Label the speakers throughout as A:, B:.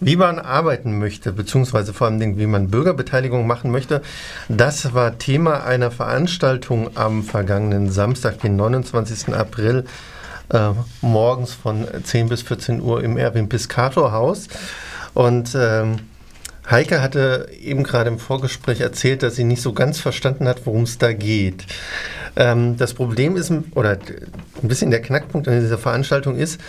A: Wie man arbeiten möchte, beziehungsweise vor allem, wie man Bürgerbeteiligung machen möchte, das war Thema einer Veranstaltung am vergangenen Samstag, den 29. April, äh, morgens von 10 bis 14 Uhr im Erwin Piscator Haus. Und ähm, Heike hatte eben gerade im Vorgespräch erzählt, dass sie nicht so ganz verstanden hat, worum es da geht. Ähm, das Problem ist, oder ein bisschen der Knackpunkt an dieser Veranstaltung ist,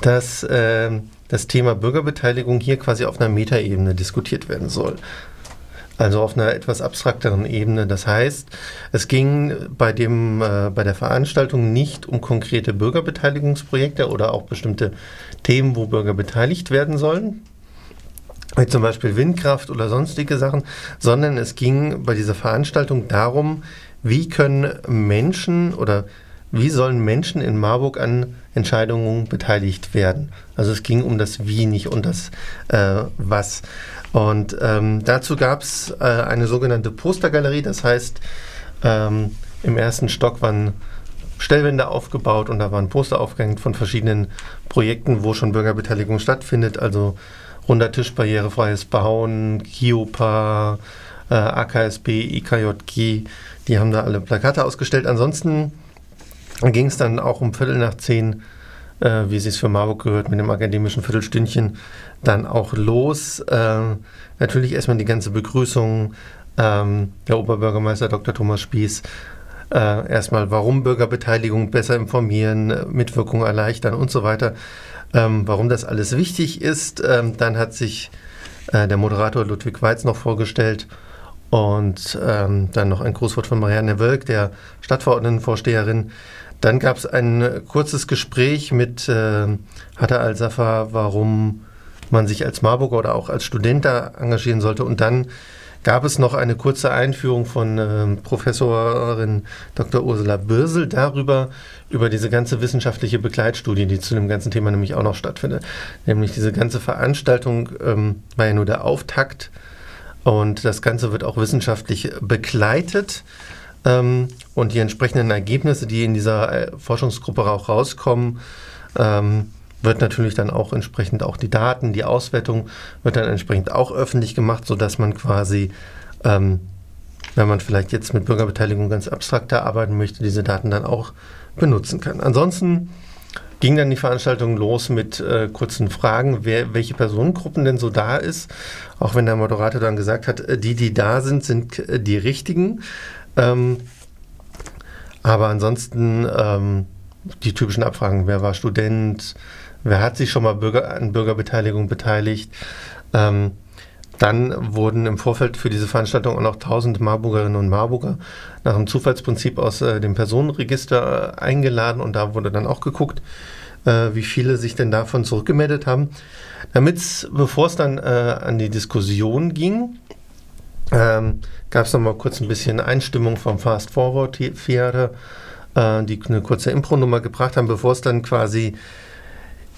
A: dass äh, das Thema Bürgerbeteiligung hier quasi auf einer Metaebene diskutiert werden soll. Also auf einer etwas abstrakteren Ebene. Das heißt, es ging bei, dem, äh, bei der Veranstaltung nicht um konkrete Bürgerbeteiligungsprojekte oder auch bestimmte Themen, wo Bürger beteiligt werden sollen, wie zum Beispiel Windkraft oder sonstige Sachen, sondern es ging bei dieser Veranstaltung darum, wie können Menschen oder wie sollen Menschen in Marburg an Entscheidungen beteiligt werden. Also es ging um das Wie, nicht um das äh, Was. Und ähm, dazu gab es äh, eine sogenannte Postergalerie, das heißt, ähm, im ersten Stock waren Stellwände aufgebaut und da waren Poster aufgehängt von verschiedenen Projekten, wo schon Bürgerbeteiligung stattfindet, also runder Tisch, barrierefreies Bauen, KIOPA, äh, AKSB, IKJG, die haben da alle Plakate ausgestellt. Ansonsten ging es dann auch um Viertel nach zehn, äh, wie es für Marburg gehört, mit dem akademischen Viertelstündchen dann auch los. Äh, natürlich erstmal die ganze Begrüßung. Ähm, der Oberbürgermeister Dr. Thomas Spieß. Äh, erstmal, warum Bürgerbeteiligung besser informieren, Mitwirkung erleichtern und so weiter. Ähm, warum das alles wichtig ist. Ähm, dann hat sich äh, der Moderator Ludwig Weiz noch vorgestellt und ähm, dann noch ein Grußwort von Marianne Wölk, der Stadtverordnetenvorsteherin. Dann gab es ein kurzes Gespräch mit äh, Hatta Al-Safar, warum man sich als Marburger oder auch als Student da engagieren sollte. Und dann gab es noch eine kurze Einführung von äh, Professorin Dr. Ursula Bürsel darüber, über diese ganze wissenschaftliche Begleitstudie, die zu dem ganzen Thema nämlich auch noch stattfindet. Nämlich diese ganze Veranstaltung ähm, war ja nur der Auftakt und das Ganze wird auch wissenschaftlich begleitet. Ähm, und die entsprechenden Ergebnisse, die in dieser äh, Forschungsgruppe auch rauskommen, ähm, wird natürlich dann auch entsprechend auch die Daten, die Auswertung wird dann entsprechend auch öffentlich gemacht, sodass man quasi, ähm, wenn man vielleicht jetzt mit Bürgerbeteiligung ganz abstrakter arbeiten möchte, diese Daten dann auch benutzen kann. Ansonsten ging dann die Veranstaltung los mit äh, kurzen Fragen, wer, welche Personengruppen denn so da ist. Auch wenn der Moderator dann gesagt hat, äh, die, die da sind, sind äh, die richtigen. Ähm, aber ansonsten ähm, die typischen Abfragen, wer war Student, wer hat sich schon mal Bürger, an Bürgerbeteiligung beteiligt. Ähm, dann wurden im Vorfeld für diese Veranstaltung auch noch 1000 Marburgerinnen und Marburger nach dem Zufallsprinzip aus äh, dem Personenregister äh, eingeladen und da wurde dann auch geguckt, äh, wie viele sich denn davon zurückgemeldet haben. Damit bevor es dann äh, an die Diskussion ging, ähm, gab es noch mal kurz ein bisschen Einstimmung vom Fast Forward Theater, äh, die eine kurze Impro-Nummer gebracht haben, bevor es dann quasi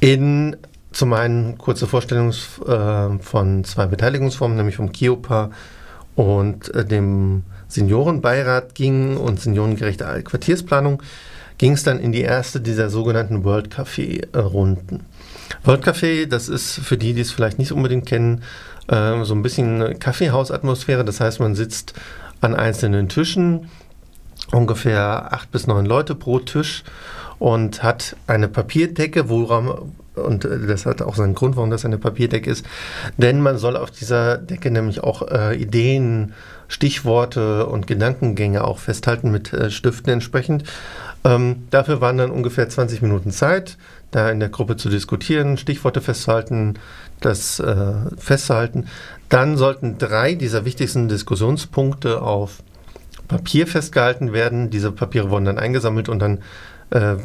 A: in zum einen kurze Vorstellung äh, von zwei Beteiligungsformen, nämlich vom KIOPA und äh, dem Seniorenbeirat ging und seniorengerechte Quartiersplanung, ging es dann in die erste dieser sogenannten World Café-Runden. World Café, das ist für die, die es vielleicht nicht unbedingt kennen, äh, so ein bisschen Kaffeehausatmosphäre. Das heißt, man sitzt an einzelnen Tischen, ungefähr acht bis neun Leute pro Tisch und hat eine Papierdecke, woran, und das hat auch seinen Grund, warum das eine Papierdecke ist, denn man soll auf dieser Decke nämlich auch äh, Ideen, Stichworte und Gedankengänge auch festhalten mit äh, Stiften entsprechend. Ähm, dafür waren dann ungefähr 20 Minuten Zeit, da in der Gruppe zu diskutieren, Stichworte festzuhalten, das äh, festzuhalten. Dann sollten drei dieser wichtigsten Diskussionspunkte auf Papier festgehalten werden. Diese Papiere wurden dann eingesammelt und dann äh,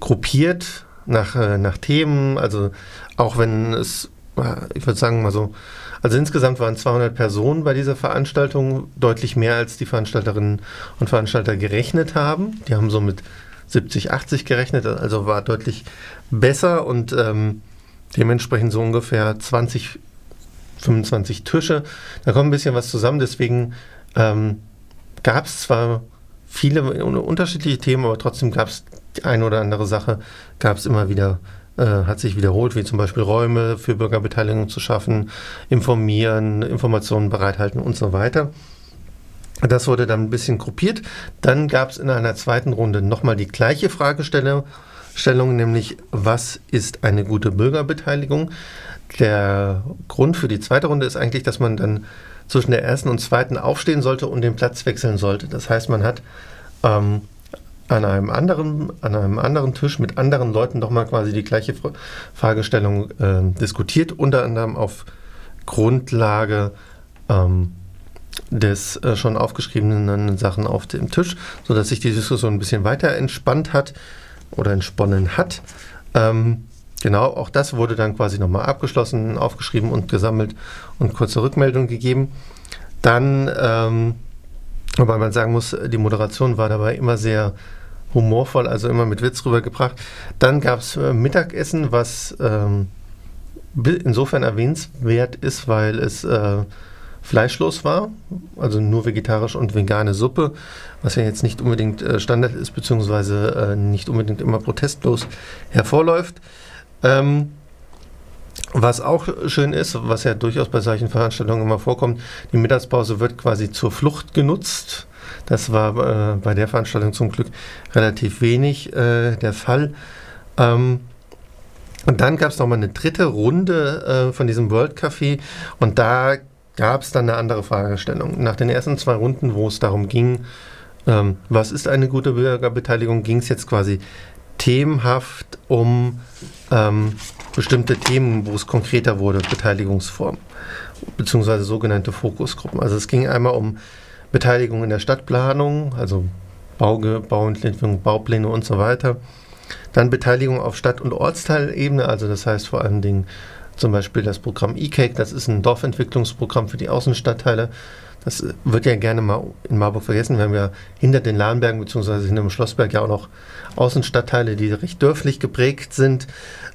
A: gruppiert nach, äh, nach Themen. Also auch wenn es, äh, ich würde sagen mal so, also insgesamt waren 200 Personen bei dieser Veranstaltung, deutlich mehr als die Veranstalterinnen und Veranstalter gerechnet haben. Die haben so mit 70, 80 gerechnet, also war deutlich besser und ähm, dementsprechend so ungefähr 20, 25 Tische. Da kommt ein bisschen was zusammen, deswegen ähm, gab es zwar viele unterschiedliche Themen, aber trotzdem gab es die eine oder andere Sache, gab es immer wieder äh, hat sich wiederholt, wie zum Beispiel Räume für Bürgerbeteiligung zu schaffen, informieren, Informationen bereithalten und so weiter. Das wurde dann ein bisschen gruppiert. Dann gab es in einer zweiten Runde nochmal die gleiche Fragestellung, nämlich was ist eine gute Bürgerbeteiligung? Der Grund für die zweite Runde ist eigentlich, dass man dann zwischen der ersten und zweiten aufstehen sollte und den Platz wechseln sollte. Das heißt, man hat ähm, an einem anderen, an einem anderen Tisch mit anderen Leuten nochmal quasi die gleiche Fragestellung äh, diskutiert, unter anderem auf Grundlage ähm, des äh, schon aufgeschriebenen Sachen auf dem Tisch, sodass sich die Diskussion ein bisschen weiter entspannt hat oder entsponnen hat. Ähm, genau, auch das wurde dann quasi nochmal abgeschlossen, aufgeschrieben und gesammelt und kurze Rückmeldung gegeben. Dann, ähm, wobei man sagen muss, die Moderation war dabei immer sehr humorvoll, also immer mit Witz rübergebracht. Dann gab es äh, Mittagessen, was ähm, insofern erwähnenswert ist, weil es äh, fleischlos war, also nur vegetarisch und vegane Suppe, was ja jetzt nicht unbedingt äh, Standard ist, beziehungsweise äh, nicht unbedingt immer protestlos hervorläuft. Ähm, was auch schön ist, was ja durchaus bei solchen Veranstaltungen immer vorkommt, die Mittagspause wird quasi zur Flucht genutzt. Das war äh, bei der Veranstaltung zum Glück relativ wenig äh, der Fall. Ähm, und dann gab es nochmal eine dritte Runde äh, von diesem World Café und da gab es dann eine andere Fragestellung. Nach den ersten zwei Runden, wo es darum ging, ähm, was ist eine gute Bürgerbeteiligung, ging es jetzt quasi themenhaft um ähm, bestimmte Themen, wo es konkreter wurde, Beteiligungsformen, beziehungsweise sogenannte Fokusgruppen. Also es ging einmal um Beteiligung in der Stadtplanung, also Bauge, Bauentwicklung, Baupläne und so weiter. Dann Beteiligung auf Stadt- und Ortsteilebene, also das heißt vor allen Dingen zum Beispiel das Programm eCake, das ist ein Dorfentwicklungsprogramm für die Außenstadtteile. Das wird ja gerne mal in Marburg vergessen. Wir haben ja hinter den Lahnbergen bzw. hinter dem Schlossberg ja auch noch Außenstadtteile, die recht dörflich geprägt sind.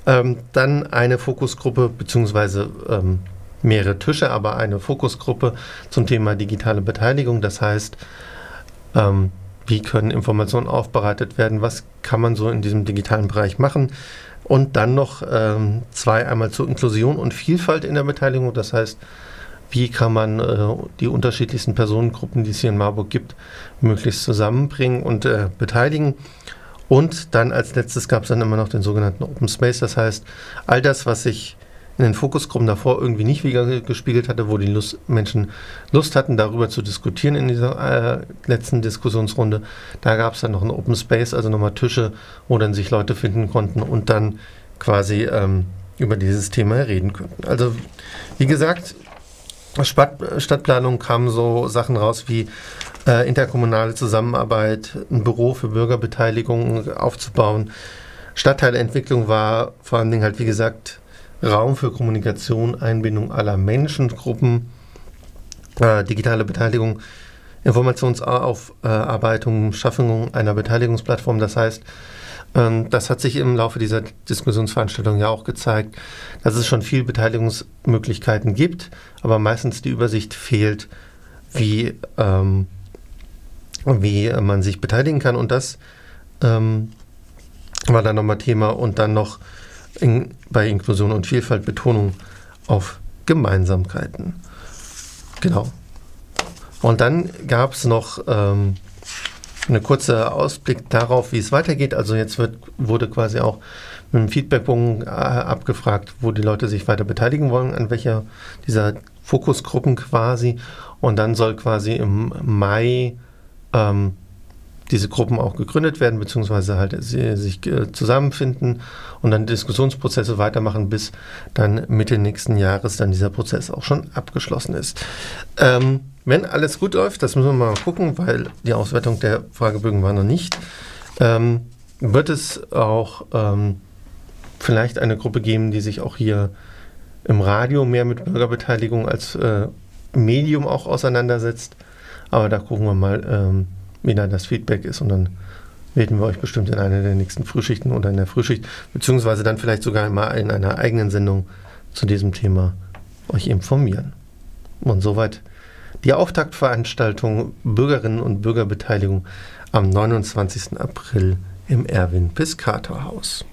A: Ähm, dann eine Fokusgruppe bzw. Ähm, mehrere Tische, aber eine Fokusgruppe zum Thema digitale Beteiligung. Das heißt, ähm, wie können Informationen aufbereitet werden, was kann man so in diesem digitalen Bereich machen. Und dann noch ähm, zwei, einmal zur Inklusion und Vielfalt in der Beteiligung. Das heißt, wie kann man äh, die unterschiedlichsten Personengruppen, die es hier in Marburg gibt, möglichst zusammenbringen und äh, beteiligen. Und dann als letztes gab es dann immer noch den sogenannten Open Space. Das heißt, all das, was sich in den Fokusgruppen davor irgendwie nicht gespiegelt hatte, wo die Lust, Menschen Lust hatten, darüber zu diskutieren in dieser äh, letzten Diskussionsrunde. Da gab es dann noch ein Open Space, also nochmal Tische, wo dann sich Leute finden konnten und dann quasi ähm, über dieses Thema reden könnten. Also wie gesagt, Stadt, Stadtplanung kamen so Sachen raus wie äh, interkommunale Zusammenarbeit, ein Büro für Bürgerbeteiligung aufzubauen. Stadtteilentwicklung war vor allen Dingen halt, wie gesagt, Raum für Kommunikation, Einbindung aller Menschengruppen, äh, digitale Beteiligung, Informationsaufarbeitung, Schaffung einer Beteiligungsplattform. Das heißt, ähm, das hat sich im Laufe dieser Diskussionsveranstaltung ja auch gezeigt, dass es schon viel Beteiligungsmöglichkeiten gibt, aber meistens die Übersicht fehlt, wie, ähm, wie man sich beteiligen kann. Und das ähm, war dann nochmal Thema. Und dann noch in, bei Inklusion und Vielfalt Betonung auf Gemeinsamkeiten. Genau. Und dann gab es noch ähm, eine kurze Ausblick darauf, wie es weitergeht. Also jetzt wird, wurde quasi auch mit dem Feedbackbogen äh, abgefragt, wo die Leute sich weiter beteiligen wollen, an welcher dieser Fokusgruppen quasi. Und dann soll quasi im Mai ähm, diese Gruppen auch gegründet werden, beziehungsweise halt sich äh, zusammenfinden und dann Diskussionsprozesse weitermachen, bis dann Mitte nächsten Jahres dann dieser Prozess auch schon abgeschlossen ist. Ähm, wenn alles gut läuft, das müssen wir mal gucken, weil die Auswertung der Fragebögen war noch nicht, ähm, wird es auch ähm, vielleicht eine Gruppe geben, die sich auch hier im Radio mehr mit Bürgerbeteiligung als äh, Medium auch auseinandersetzt. Aber da gucken wir mal, ähm, wie dann das Feedback ist und dann werden wir euch bestimmt in einer der nächsten Frühschichten oder in der Frühschicht, beziehungsweise dann vielleicht sogar mal in einer eigenen Sendung zu diesem Thema euch informieren. Und soweit die Auftaktveranstaltung Bürgerinnen und Bürgerbeteiligung am 29. April im Erwin Piscator Haus.